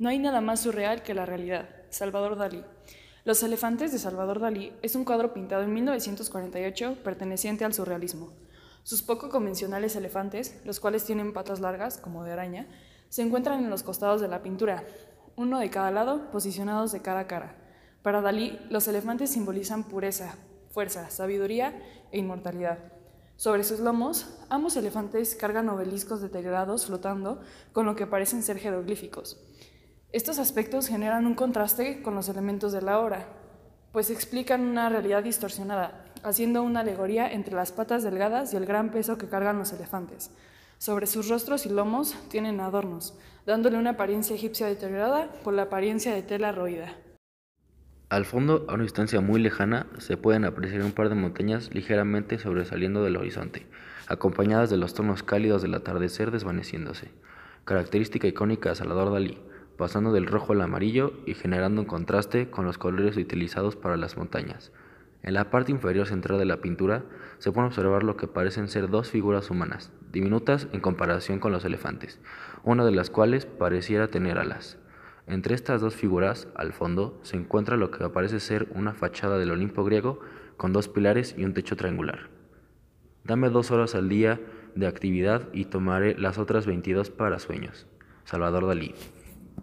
No hay nada más surreal que la realidad. Salvador Dalí. Los elefantes de Salvador Dalí es un cuadro pintado en 1948 perteneciente al surrealismo. Sus poco convencionales elefantes, los cuales tienen patas largas, como de araña, se encuentran en los costados de la pintura, uno de cada lado, posicionados de cara cara. Para Dalí, los elefantes simbolizan pureza, fuerza, sabiduría e inmortalidad. Sobre sus lomos, ambos elefantes cargan obeliscos deteriorados flotando con lo que parecen ser jeroglíficos. Estos aspectos generan un contraste con los elementos de la obra, pues explican una realidad distorsionada, haciendo una alegoría entre las patas delgadas y el gran peso que cargan los elefantes. Sobre sus rostros y lomos tienen adornos, dándole una apariencia egipcia deteriorada por la apariencia de tela roída. Al fondo, a una distancia muy lejana, se pueden apreciar un par de montañas ligeramente sobresaliendo del horizonte, acompañadas de los tonos cálidos del atardecer desvaneciéndose, característica icónica de Salvador Dalí, pasando del rojo al amarillo y generando un contraste con los colores utilizados para las montañas. En la parte inferior central de la pintura se puede observar lo que parecen ser dos figuras humanas, diminutas en comparación con los elefantes, una de las cuales pareciera tener alas. Entre estas dos figuras, al fondo, se encuentra lo que parece ser una fachada del Olimpo griego con dos pilares y un techo triangular. Dame dos horas al día de actividad y tomaré las otras 22 para sueños. Salvador Dalí.